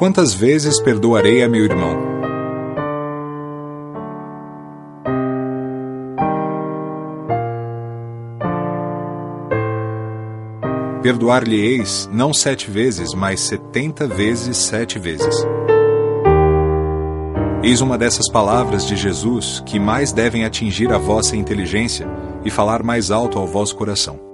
Quantas vezes perdoarei a meu irmão? Perdoar-lhe-eis não sete vezes, mas setenta vezes sete vezes. Eis uma dessas palavras de Jesus que mais devem atingir a vossa inteligência e falar mais alto ao vosso coração.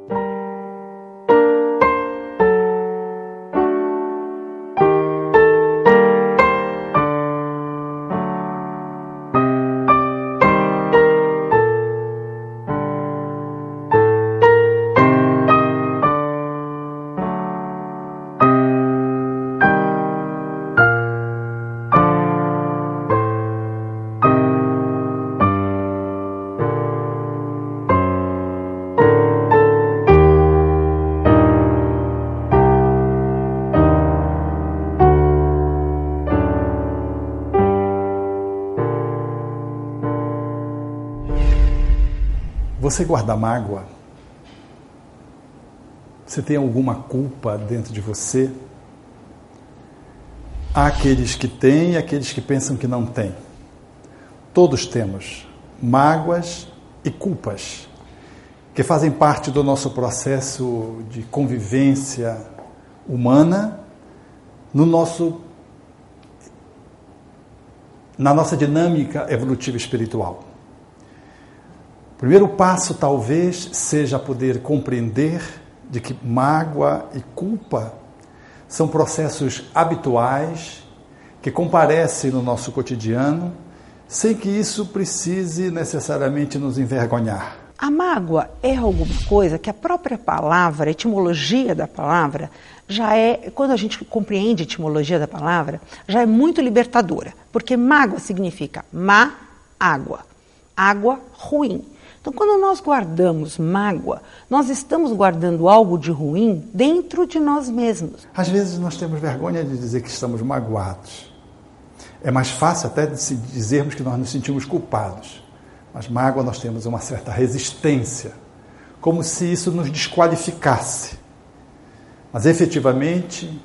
Você guarda mágoa? Você tem alguma culpa dentro de você? Há aqueles que têm e aqueles que pensam que não têm. Todos temos mágoas e culpas que fazem parte do nosso processo de convivência humana no nosso na nossa dinâmica evolutiva espiritual. O primeiro passo talvez seja poder compreender de que mágoa e culpa são processos habituais que comparecem no nosso cotidiano, sem que isso precise necessariamente nos envergonhar. A mágoa é alguma coisa que a própria palavra, a etimologia da palavra, já é, quando a gente compreende a etimologia da palavra, já é muito libertadora, porque mágoa significa má água, água ruim. Então, quando nós guardamos mágoa, nós estamos guardando algo de ruim dentro de nós mesmos. Às vezes nós temos vergonha de dizer que estamos magoados. É mais fácil até dizermos que nós nos sentimos culpados. Mas mágoa nós temos uma certa resistência, como se isso nos desqualificasse. Mas efetivamente,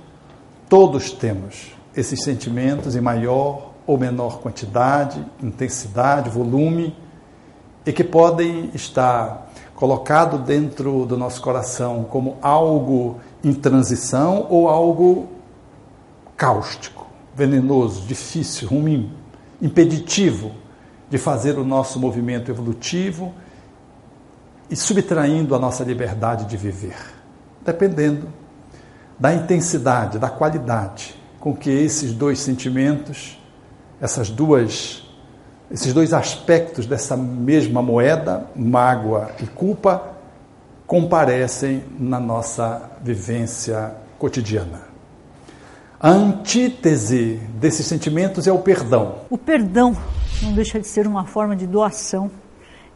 todos temos esses sentimentos em maior ou menor quantidade, intensidade, volume e que podem estar colocado dentro do nosso coração como algo em transição ou algo cáustico, venenoso, difícil, ruim, impeditivo de fazer o nosso movimento evolutivo e subtraindo a nossa liberdade de viver, dependendo da intensidade, da qualidade com que esses dois sentimentos, essas duas esses dois aspectos dessa mesma moeda, mágoa e culpa, comparecem na nossa vivência cotidiana. A antítese desses sentimentos é o perdão. O perdão não deixa de ser uma forma de doação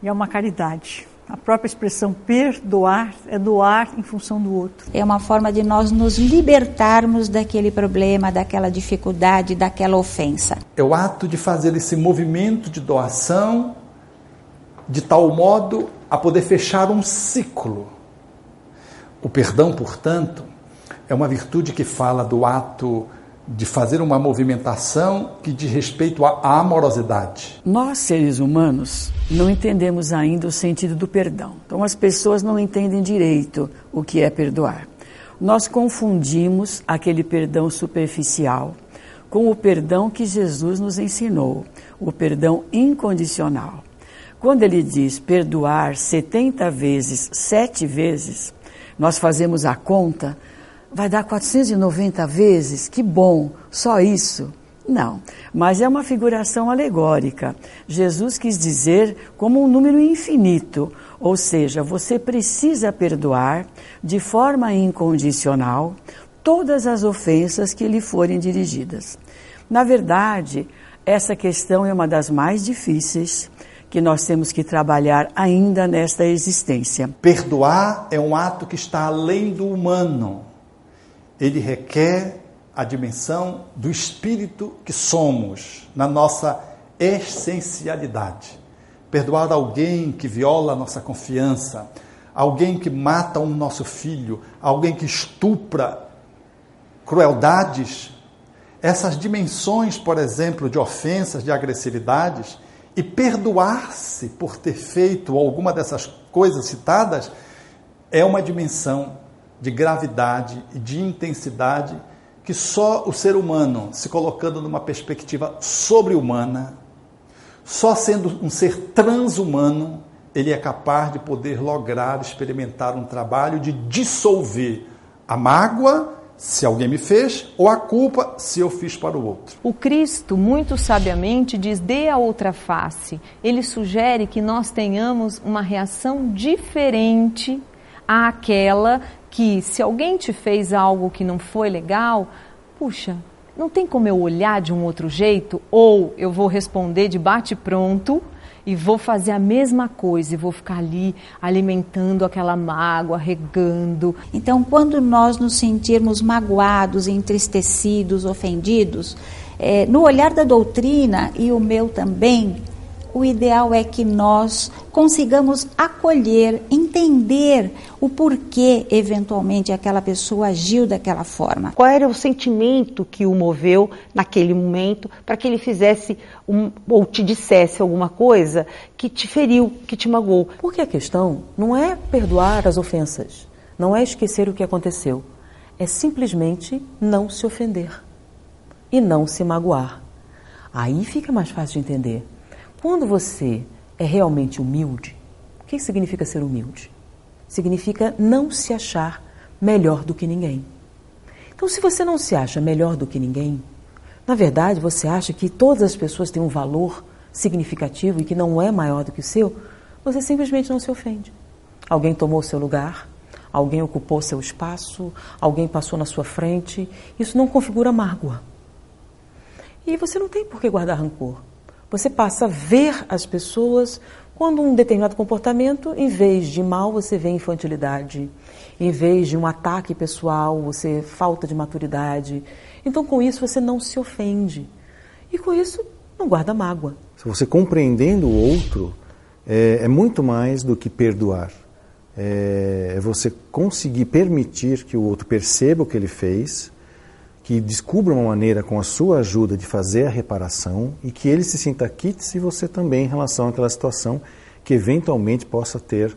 e é uma caridade. A própria expressão perdoar é doar em função do outro. É uma forma de nós nos libertarmos daquele problema, daquela dificuldade, daquela ofensa. É o ato de fazer esse movimento de doação de tal modo a poder fechar um ciclo. O perdão, portanto, é uma virtude que fala do ato de fazer uma movimentação que diz respeito à amorosidade. Nós, seres humanos, não entendemos ainda o sentido do perdão. Então, as pessoas não entendem direito o que é perdoar. Nós confundimos aquele perdão superficial com o perdão que Jesus nos ensinou, o perdão incondicional. Quando ele diz perdoar 70 vezes, sete vezes, nós fazemos a conta vai dar 490 vezes? Que bom, só isso? Não, mas é uma figuração alegórica. Jesus quis dizer como um número infinito, ou seja, você precisa perdoar de forma incondicional todas as ofensas que lhe forem dirigidas. Na verdade, essa questão é uma das mais difíceis que nós temos que trabalhar ainda nesta existência. Perdoar é um ato que está além do humano ele requer a dimensão do espírito que somos, na nossa essencialidade. Perdoar alguém que viola a nossa confiança, alguém que mata um nosso filho, alguém que estupra crueldades, essas dimensões, por exemplo, de ofensas, de agressividades, e perdoar-se por ter feito alguma dessas coisas citadas, é uma dimensão de gravidade e de intensidade que só o ser humano, se colocando numa perspectiva sobre-humana, só sendo um ser transhumano, ele é capaz de poder lograr experimentar um trabalho de dissolver a mágoa se alguém me fez, ou a culpa se eu fiz para o outro. O Cristo, muito sabiamente, diz: dê a outra face. Ele sugere que nós tenhamos uma reação diferente àquela que, se alguém te fez algo que não foi legal, puxa, não tem como eu olhar de um outro jeito? Ou eu vou responder de bate-pronto e vou fazer a mesma coisa e vou ficar ali alimentando aquela mágoa, regando. Então, quando nós nos sentirmos magoados, entristecidos, ofendidos, é, no olhar da doutrina e o meu também, o ideal é que nós consigamos acolher, entender o porquê, eventualmente, aquela pessoa agiu daquela forma. Qual era o sentimento que o moveu naquele momento para que ele fizesse um, ou te dissesse alguma coisa que te feriu, que te magoou? Porque a questão não é perdoar as ofensas, não é esquecer o que aconteceu, é simplesmente não se ofender e não se magoar. Aí fica mais fácil de entender. Quando você é realmente humilde, o que significa ser humilde? Significa não se achar melhor do que ninguém. Então, se você não se acha melhor do que ninguém, na verdade você acha que todas as pessoas têm um valor significativo e que não é maior do que o seu, você simplesmente não se ofende. Alguém tomou seu lugar, alguém ocupou seu espaço, alguém passou na sua frente, isso não configura mágoa. E você não tem por que guardar rancor. Você passa a ver as pessoas quando um determinado comportamento, em vez de mal, você vê infantilidade. Em vez de um ataque pessoal, você falta de maturidade. Então, com isso, você não se ofende. E com isso, não guarda mágoa. Você compreendendo o outro, é, é muito mais do que perdoar. É, é você conseguir permitir que o outro perceba o que ele fez, que descubra uma maneira com a sua ajuda de fazer a reparação e que ele se sinta quite e você também em relação àquela situação que eventualmente possa ter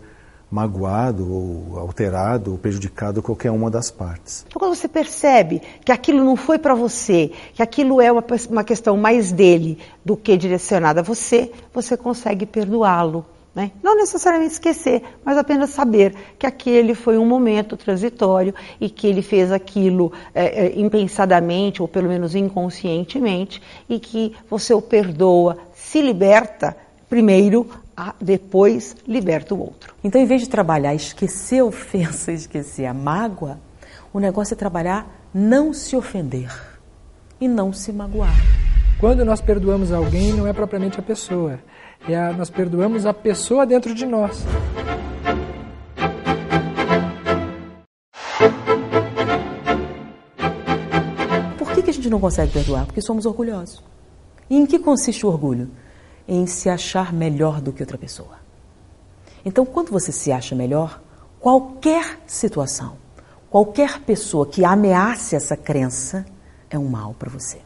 magoado ou alterado ou prejudicado qualquer uma das partes. Então, quando você percebe que aquilo não foi para você, que aquilo é uma, uma questão mais dele do que direcionada a você, você consegue perdoá-lo. Né? Não necessariamente esquecer, mas apenas saber que aquele foi um momento transitório e que ele fez aquilo é, é, impensadamente ou pelo menos inconscientemente e que você o perdoa, se liberta primeiro, a, depois liberta o outro. Então, em vez de trabalhar esquecer a ofensa, esquecer a mágoa, o negócio é trabalhar não se ofender e não se magoar. Quando nós perdoamos alguém, não é propriamente a pessoa, é a, nós perdoamos a pessoa dentro de nós. Por que, que a gente não consegue perdoar? Porque somos orgulhosos. E em que consiste o orgulho? Em se achar melhor do que outra pessoa. Então, quando você se acha melhor, qualquer situação, qualquer pessoa que ameace essa crença é um mal para você.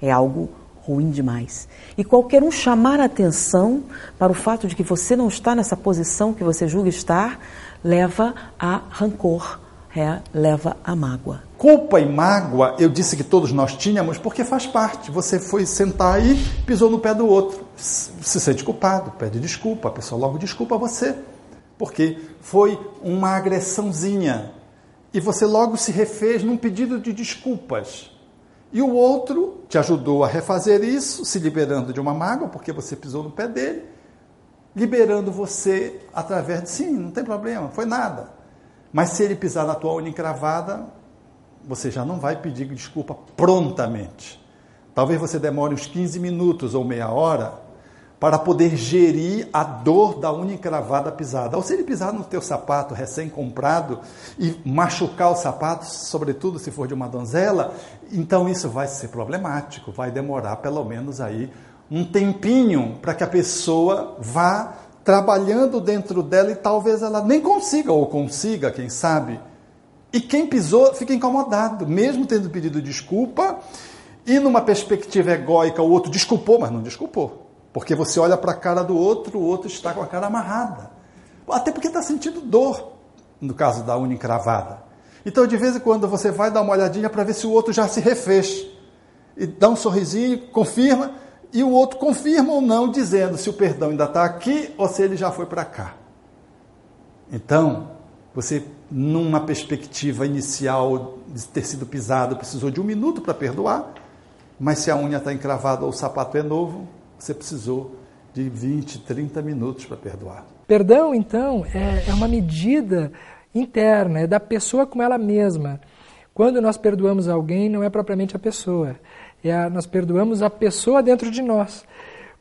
É algo ruim demais. E qualquer um chamar a atenção para o fato de que você não está nessa posição que você julga estar, leva a rancor, é, leva a mágoa. Culpa e mágoa, eu disse que todos nós tínhamos, porque faz parte. Você foi sentar aí, pisou no pé do outro, se sente culpado, pede desculpa, a pessoa logo desculpa você, porque foi uma agressãozinha. E você logo se refez num pedido de desculpas. E o outro te ajudou a refazer isso, se liberando de uma mágoa, porque você pisou no pé dele, liberando você através de sim, não tem problema, foi nada. Mas se ele pisar na tua unha encravada, você já não vai pedir desculpa prontamente. Talvez você demore uns 15 minutos ou meia hora para poder gerir a dor da unha encravada pisada. Ou se ele pisar no teu sapato recém-comprado e machucar o sapato, sobretudo se for de uma donzela, então isso vai ser problemático, vai demorar pelo menos aí um tempinho para que a pessoa vá trabalhando dentro dela e talvez ela nem consiga ou consiga, quem sabe. E quem pisou fica incomodado, mesmo tendo pedido desculpa E numa perspectiva egóica, o outro desculpou, mas não desculpou. Porque você olha para a cara do outro, o outro está com a cara amarrada. Até porque está sentindo dor, no caso da unha encravada. Então, de vez em quando, você vai dar uma olhadinha para ver se o outro já se refez. E dá um sorrisinho, confirma, e o outro confirma ou não, dizendo se o perdão ainda está aqui ou se ele já foi para cá. Então, você, numa perspectiva inicial de ter sido pisado, precisou de um minuto para perdoar, mas se a unha está encravada ou o sapato é novo, você precisou de 20, 30 minutos para perdoar. Perdão, então, é, é uma medida interna, é da pessoa com ela mesma. Quando nós perdoamos alguém, não é propriamente a pessoa, é a, nós perdoamos a pessoa dentro de nós.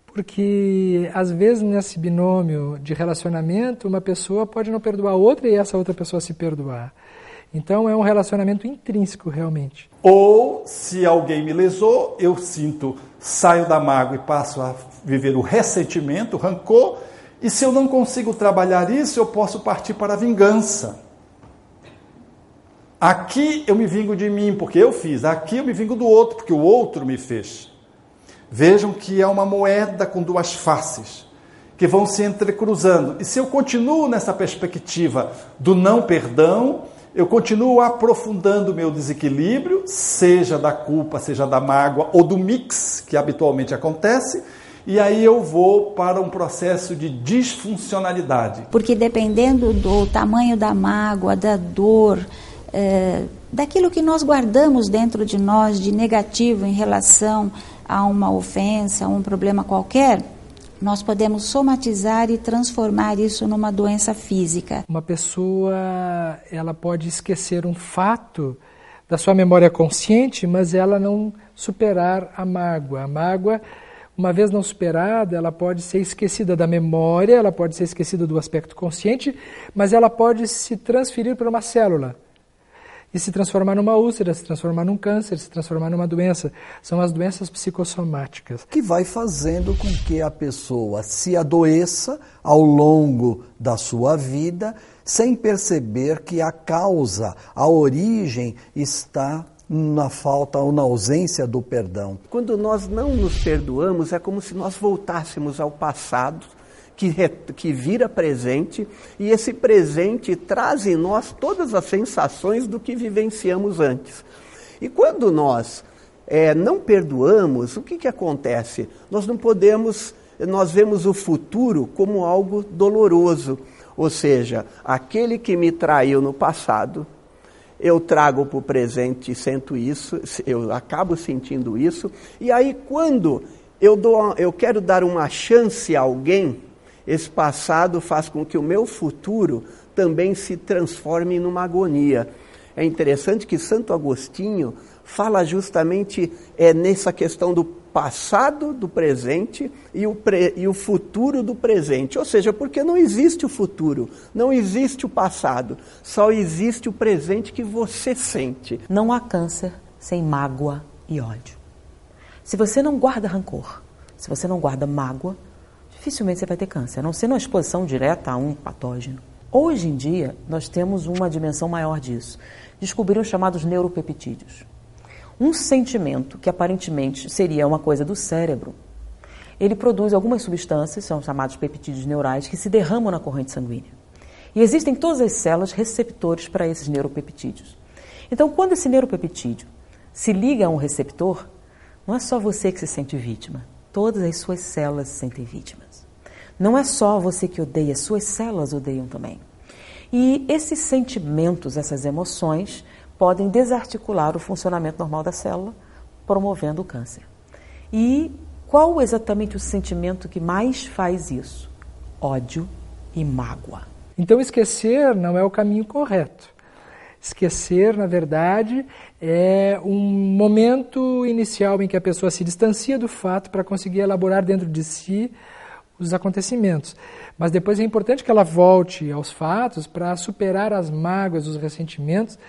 Porque, às vezes, nesse binômio de relacionamento, uma pessoa pode não perdoar outra e essa outra pessoa se perdoar. Então, é um relacionamento intrínseco, realmente. Ou, se alguém me lesou, eu sinto, saio da mágoa e passo a viver o ressentimento, o rancor, e se eu não consigo trabalhar isso, eu posso partir para a vingança. Aqui eu me vingo de mim, porque eu fiz. Aqui eu me vingo do outro, porque o outro me fez. Vejam que é uma moeda com duas faces, que vão se entrecruzando. E se eu continuo nessa perspectiva do não perdão, eu continuo aprofundando o meu desequilíbrio, seja da culpa, seja da mágoa ou do mix que habitualmente acontece, e aí eu vou para um processo de disfuncionalidade. Porque dependendo do tamanho da mágoa, da dor, é, daquilo que nós guardamos dentro de nós de negativo em relação a uma ofensa, a um problema qualquer, nós podemos somatizar e transformar isso numa doença física. Uma pessoa, ela pode esquecer um fato da sua memória consciente, mas ela não superar a mágoa. A mágoa, uma vez não superada, ela pode ser esquecida da memória, ela pode ser esquecida do aspecto consciente, mas ela pode se transferir para uma célula e se transformar numa úlcera, se transformar num câncer, se transformar numa doença. São as doenças psicossomáticas. Que vai fazendo com que a pessoa se adoeça ao longo da sua vida, sem perceber que a causa, a origem está na falta ou na ausência do perdão. Quando nós não nos perdoamos, é como se nós voltássemos ao passado que, que vira presente, e esse presente traz em nós todas as sensações do que vivenciamos antes. E quando nós é, não perdoamos, o que, que acontece? Nós não podemos, nós vemos o futuro como algo doloroso. Ou seja, aquele que me traiu no passado, eu trago para o presente e sinto isso, eu acabo sentindo isso, e aí quando eu, dou, eu quero dar uma chance a alguém, esse passado faz com que o meu futuro também se transforme numa agonia. É interessante que Santo Agostinho fala justamente é, nessa questão do passado do presente e o, pre, e o futuro do presente. Ou seja, porque não existe o futuro, não existe o passado, só existe o presente que você sente. Não há câncer sem mágoa e ódio. Se você não guarda rancor, se você não guarda mágoa, dificilmente você vai ter câncer, a não ser numa exposição direta a um patógeno. Hoje em dia, nós temos uma dimensão maior disso. Descobriram os chamados neuropeptídeos. Um sentimento que aparentemente seria uma coisa do cérebro, ele produz algumas substâncias, são chamados peptídeos neurais, que se derramam na corrente sanguínea. E existem todas as células receptores para esses neuropeptídeos. Então, quando esse neuropeptídeo se liga a um receptor, não é só você que se sente vítima, todas as suas células se sentem vítimas. Não é só você que odeia, suas células odeiam também. E esses sentimentos, essas emoções, podem desarticular o funcionamento normal da célula, promovendo o câncer. E qual exatamente o sentimento que mais faz isso? Ódio e mágoa. Então, esquecer não é o caminho correto. Esquecer, na verdade, é um momento inicial em que a pessoa se distancia do fato para conseguir elaborar dentro de si os acontecimentos. Mas depois é importante que ela volte aos fatos para superar as mágoas, os ressentimentos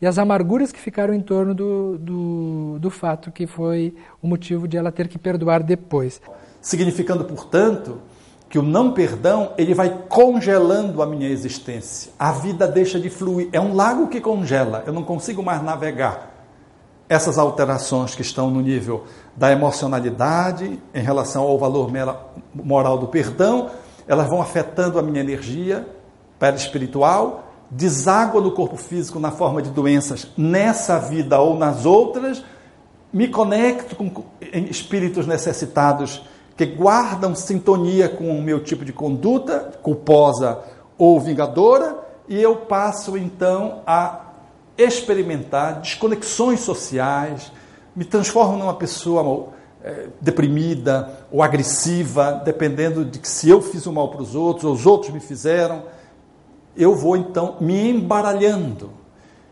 e as amarguras que ficaram em torno do, do, do fato que foi o motivo de ela ter que perdoar depois. Significando, portanto, que o não perdão ele vai congelando a minha existência. A vida deixa de fluir. É um lago que congela. Eu não consigo mais navegar. essas alterações que estão no nível da emocionalidade em relação ao valor moral do perdão, elas vão afetando a minha energia perispiritual, deságua no corpo físico na forma de doenças nessa vida ou nas outras, me conecto com espíritos necessitados que guardam sintonia com o meu tipo de conduta, culposa ou vingadora, e eu passo então a experimentar desconexões sociais, me transformo numa pessoa é, deprimida ou agressiva, dependendo de que se eu fiz o mal para os outros ou os outros me fizeram, eu vou então me embaralhando.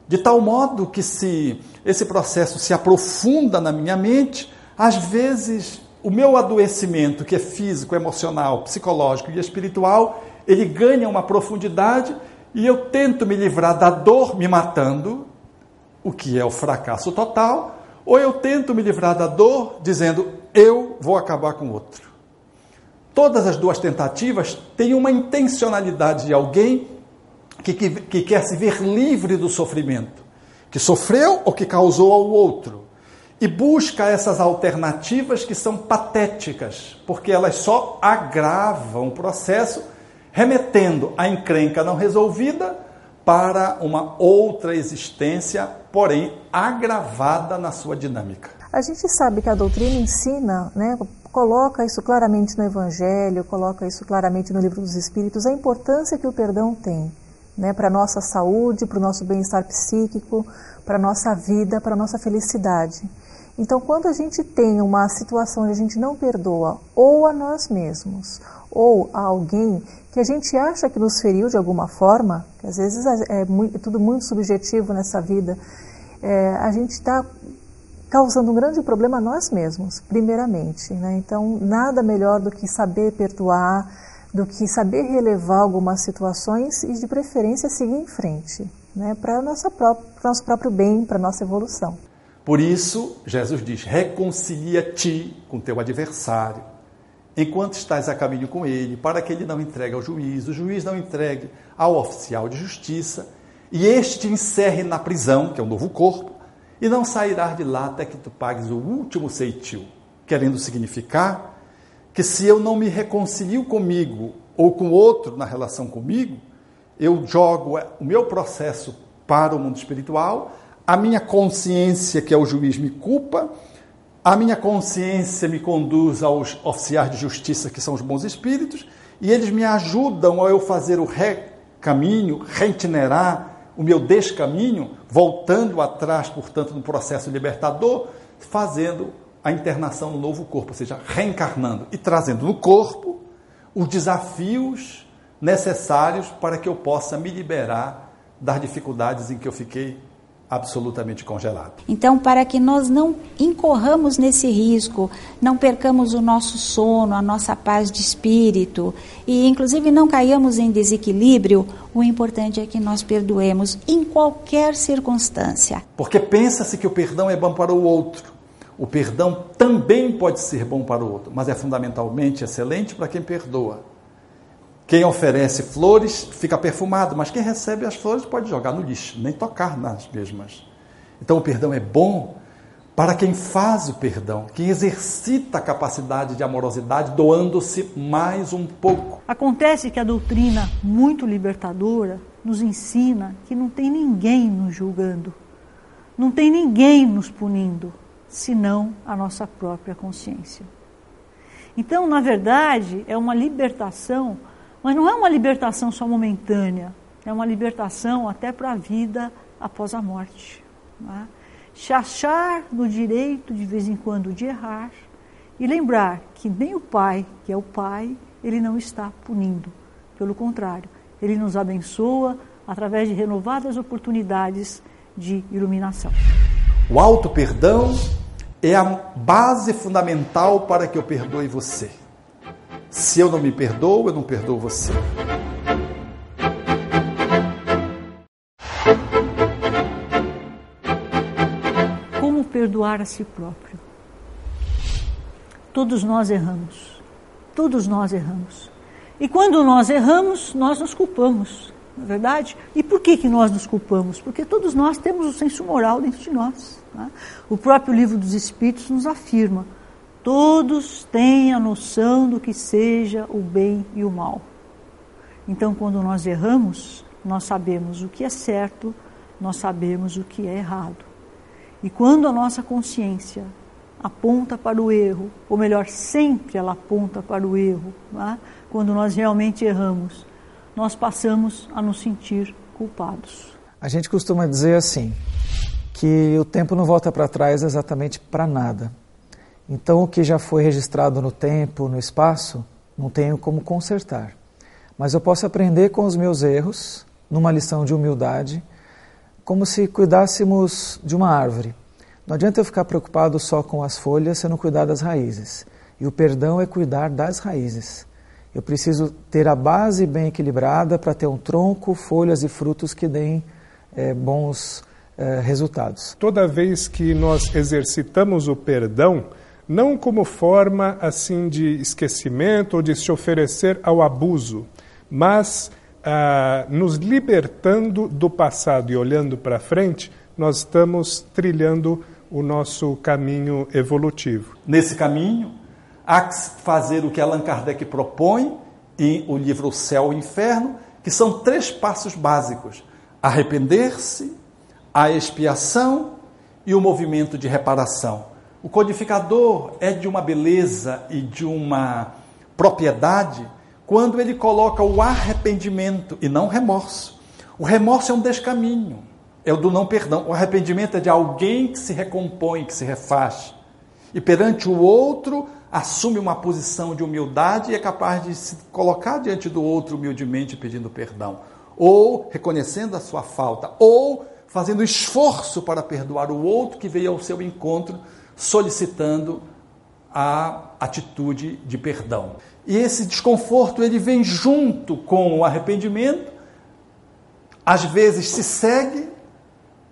De tal modo que se esse processo se aprofunda na minha mente, às vezes o meu adoecimento, que é físico, emocional, psicológico e espiritual, ele ganha uma profundidade e eu tento me livrar da dor me matando, o que é o fracasso total, ou eu tento me livrar da dor dizendo eu vou acabar com o outro. Todas as duas tentativas têm uma intencionalidade de alguém que, que, que quer se ver livre do sofrimento, que sofreu ou que causou ao outro, e busca essas alternativas que são patéticas, porque elas só agravam o processo remetendo a encrenca não resolvida para uma outra existência, porém agravada na sua dinâmica. A gente sabe que a doutrina ensina, né, coloca isso claramente no Evangelho, coloca isso claramente no Livro dos Espíritos, a importância que o perdão tem né, para a nossa saúde, para o nosso bem-estar psíquico, para a nossa vida, para a nossa felicidade. Então, quando a gente tem uma situação onde a gente não perdoa ou a nós mesmos ou a alguém que a gente acha que nos feriu de alguma forma, que às vezes é, muito, é tudo muito subjetivo nessa vida, é, a gente está causando um grande problema a nós mesmos, primeiramente. Né? Então, nada melhor do que saber perdoar, do que saber relevar algumas situações e, de preferência, seguir em frente, né? para o nosso próprio bem, para a nossa evolução. Por isso, Jesus diz: reconcilia-te com teu adversário. Enquanto estás a caminho com ele, para que ele não entregue ao juiz, o juiz não entregue ao oficial de justiça, e este te encerre na prisão, que é o novo corpo, e não sairás de lá até que tu pagues o último ceitil, querendo significar que se eu não me reconcilio comigo ou com outro na relação comigo, eu jogo o meu processo para o mundo espiritual, a minha consciência, que é o juiz, me culpa, a minha consciência me conduz aos oficiais de justiça, que são os bons espíritos, e eles me ajudam a eu fazer o recaminho, reitinerar o meu descaminho, voltando atrás, portanto, no processo libertador, fazendo a internação no novo corpo, ou seja, reencarnando e trazendo no corpo os desafios necessários para que eu possa me liberar das dificuldades em que eu fiquei absolutamente congelado. Então, para que nós não incorramos nesse risco, não percamos o nosso sono, a nossa paz de espírito e, inclusive, não caiamos em desequilíbrio, o importante é que nós perdoemos em qualquer circunstância. Porque pensa-se que o perdão é bom para o outro. O perdão também pode ser bom para o outro, mas é fundamentalmente excelente para quem perdoa. Quem oferece flores fica perfumado, mas quem recebe as flores pode jogar no lixo, nem tocar nas mesmas. Então o perdão é bom para quem faz o perdão, quem exercita a capacidade de amorosidade, doando-se mais um pouco. Acontece que a doutrina, muito libertadora, nos ensina que não tem ninguém nos julgando, não tem ninguém nos punindo, senão a nossa própria consciência. Então, na verdade, é uma libertação mas não é uma libertação só momentânea, é uma libertação até para a vida após a morte. É? Se achar no direito de vez em quando de errar e lembrar que nem o Pai, que é o Pai, ele não está punindo. Pelo contrário, ele nos abençoa através de renovadas oportunidades de iluminação. O auto perdão é a base fundamental para que eu perdoe você. Se eu não me perdoo, eu não perdoo você. Como perdoar a si próprio? Todos nós erramos. Todos nós erramos. E quando nós erramos, nós nos culpamos. não é verdade? E por que, que nós nos culpamos? Porque todos nós temos o senso moral dentro de nós. Né? O próprio livro dos Espíritos nos afirma: todos têm a noção do que seja o bem e o mal. Então, quando nós erramos, nós sabemos o que é certo, nós sabemos o que é errado. E quando a nossa consciência aponta para o erro, ou melhor, sempre ela aponta para o erro, é? quando nós realmente erramos, nós passamos a nos sentir culpados. A gente costuma dizer assim, que o tempo não volta para trás exatamente para nada. Então, o que já foi registrado no tempo, no espaço, não tenho como consertar. Mas eu posso aprender com os meus erros, numa lição de humildade, como se cuidássemos de uma árvore. Não adianta eu ficar preocupado só com as folhas se eu não cuidar das raízes. E o perdão é cuidar das raízes. Eu preciso ter a base bem equilibrada para ter um tronco, folhas e frutos que deem é, bons é, resultados. Toda vez que nós exercitamos o perdão, não como forma assim de esquecimento ou de se oferecer ao abuso, mas ah, nos libertando do passado e olhando para frente, nós estamos trilhando o nosso caminho evolutivo. Nesse caminho, há que fazer o que Allan Kardec propõe em o livro O Céu e o Inferno, que são três passos básicos: arrepender-se, a expiação e o movimento de reparação. O codificador é de uma beleza e de uma propriedade quando ele coloca o arrependimento e não remorso. O remorso é um descaminho é o do não perdão. O arrependimento é de alguém que se recompõe, que se refaz. E perante o outro, assume uma posição de humildade e é capaz de se colocar diante do outro humildemente pedindo perdão. Ou reconhecendo a sua falta. Ou fazendo esforço para perdoar o outro que veio ao seu encontro, solicitando a atitude de perdão. E esse desconforto ele vem junto com o arrependimento, às vezes se segue,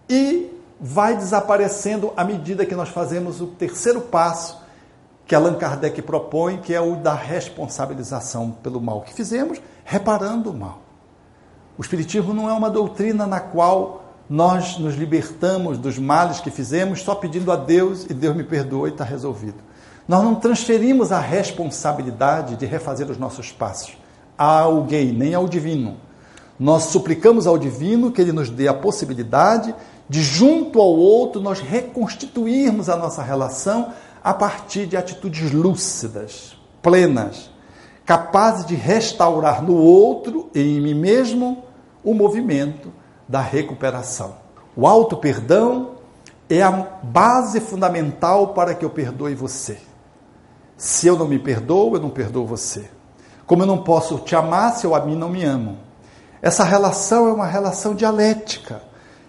e vai desaparecendo à medida que nós fazemos o terceiro passo que Allan Kardec propõe, que é o da responsabilização pelo mal que fizemos, reparando o mal. O Espiritismo não é uma doutrina na qual nós nos libertamos dos males que fizemos só pedindo a Deus e Deus me perdoa e está resolvido. Nós não transferimos a responsabilidade de refazer os nossos passos a alguém, nem ao divino. Nós suplicamos ao divino que ele nos dê a possibilidade de junto ao outro nós reconstituirmos a nossa relação a partir de atitudes lúcidas, plenas, capazes de restaurar no outro e em mim mesmo o movimento da recuperação. O auto perdão é a base fundamental para que eu perdoe você. Se eu não me perdoo, eu não perdoo você. Como eu não posso te amar se eu a mim não me amo. Essa relação é uma relação dialética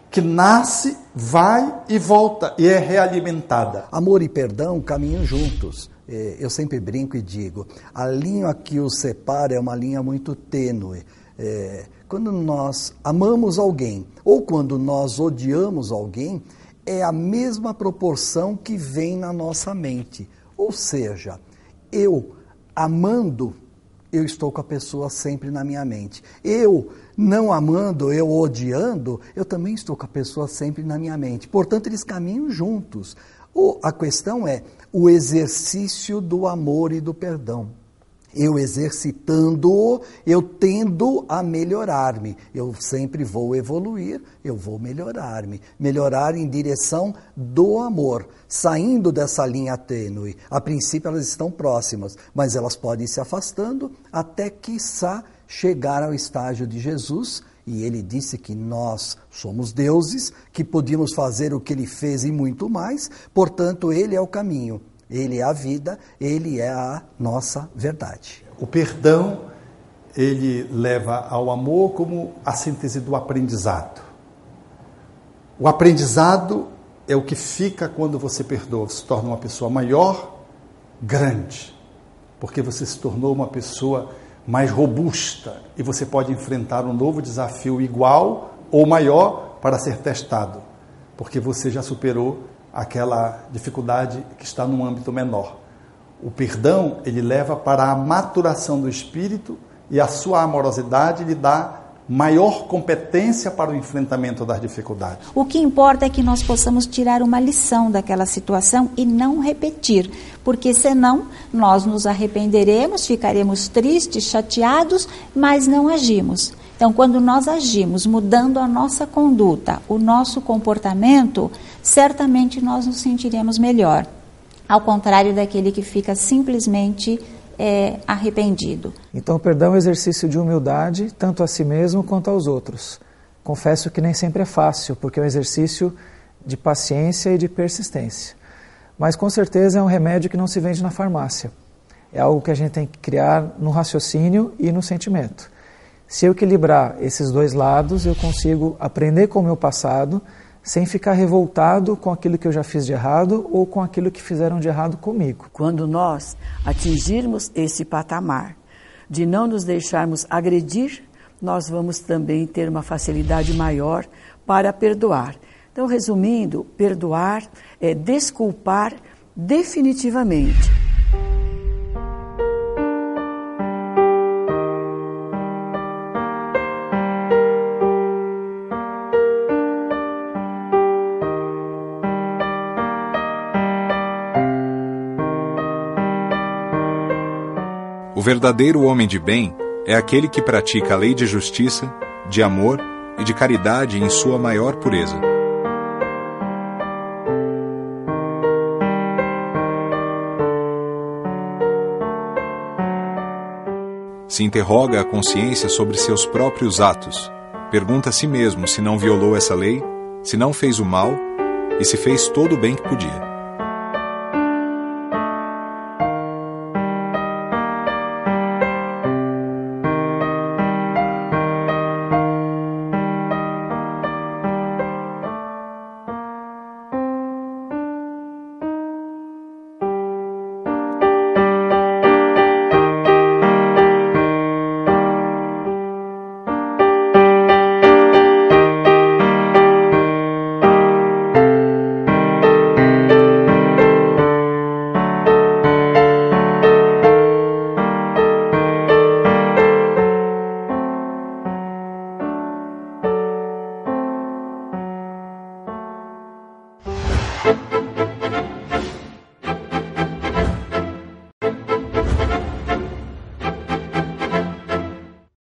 que nasce, vai e volta e é realimentada. Amor e perdão caminham juntos. É, eu sempre brinco e digo: a linha que os separa é uma linha muito tênue. É, quando nós amamos alguém ou quando nós odiamos alguém, é a mesma proporção que vem na nossa mente. Ou seja, eu amando, eu estou com a pessoa sempre na minha mente. Eu não amando, eu odiando, eu também estou com a pessoa sempre na minha mente. Portanto, eles caminham juntos. A questão é o exercício do amor e do perdão. Eu exercitando, eu tendo a melhorar-me. Eu sempre vou evoluir, eu vou melhorar-me. Melhorar em direção do amor, saindo dessa linha tênue. A princípio elas estão próximas, mas elas podem se afastando até que sa chegar ao estágio de Jesus, e ele disse que nós somos deuses, que podíamos fazer o que ele fez e muito mais, portanto, ele é o caminho, ele é a vida, ele é a nossa verdade. O perdão, ele leva ao amor como a síntese do aprendizado. O aprendizado é o que fica quando você perdoa, se torna uma pessoa maior, grande, porque você se tornou uma pessoa mais robusta e você pode enfrentar um novo desafio igual ou maior para ser testado, porque você já superou aquela dificuldade que está num âmbito menor. O perdão, ele leva para a maturação do espírito e a sua amorosidade lhe dá maior competência para o enfrentamento das dificuldades. O que importa é que nós possamos tirar uma lição daquela situação e não repetir, porque senão nós nos arrependeremos, ficaremos tristes, chateados, mas não agimos. Então, quando nós agimos mudando a nossa conduta, o nosso comportamento, certamente nós nos sentiremos melhor. Ao contrário daquele que fica simplesmente é, arrependido. Então, o perdão é um exercício de humildade, tanto a si mesmo quanto aos outros. Confesso que nem sempre é fácil, porque é um exercício de paciência e de persistência. Mas com certeza é um remédio que não se vende na farmácia. É algo que a gente tem que criar no raciocínio e no sentimento. Se eu equilibrar esses dois lados, eu consigo aprender com o meu passado sem ficar revoltado com aquilo que eu já fiz de errado ou com aquilo que fizeram de errado comigo. Quando nós atingirmos esse patamar de não nos deixarmos agredir, nós vamos também ter uma facilidade maior para perdoar. Então, resumindo, perdoar é desculpar definitivamente. Verdadeiro homem de bem é aquele que pratica a lei de justiça, de amor e de caridade em sua maior pureza. Se interroga a consciência sobre seus próprios atos, pergunta a si mesmo se não violou essa lei, se não fez o mal e se fez todo o bem que podia.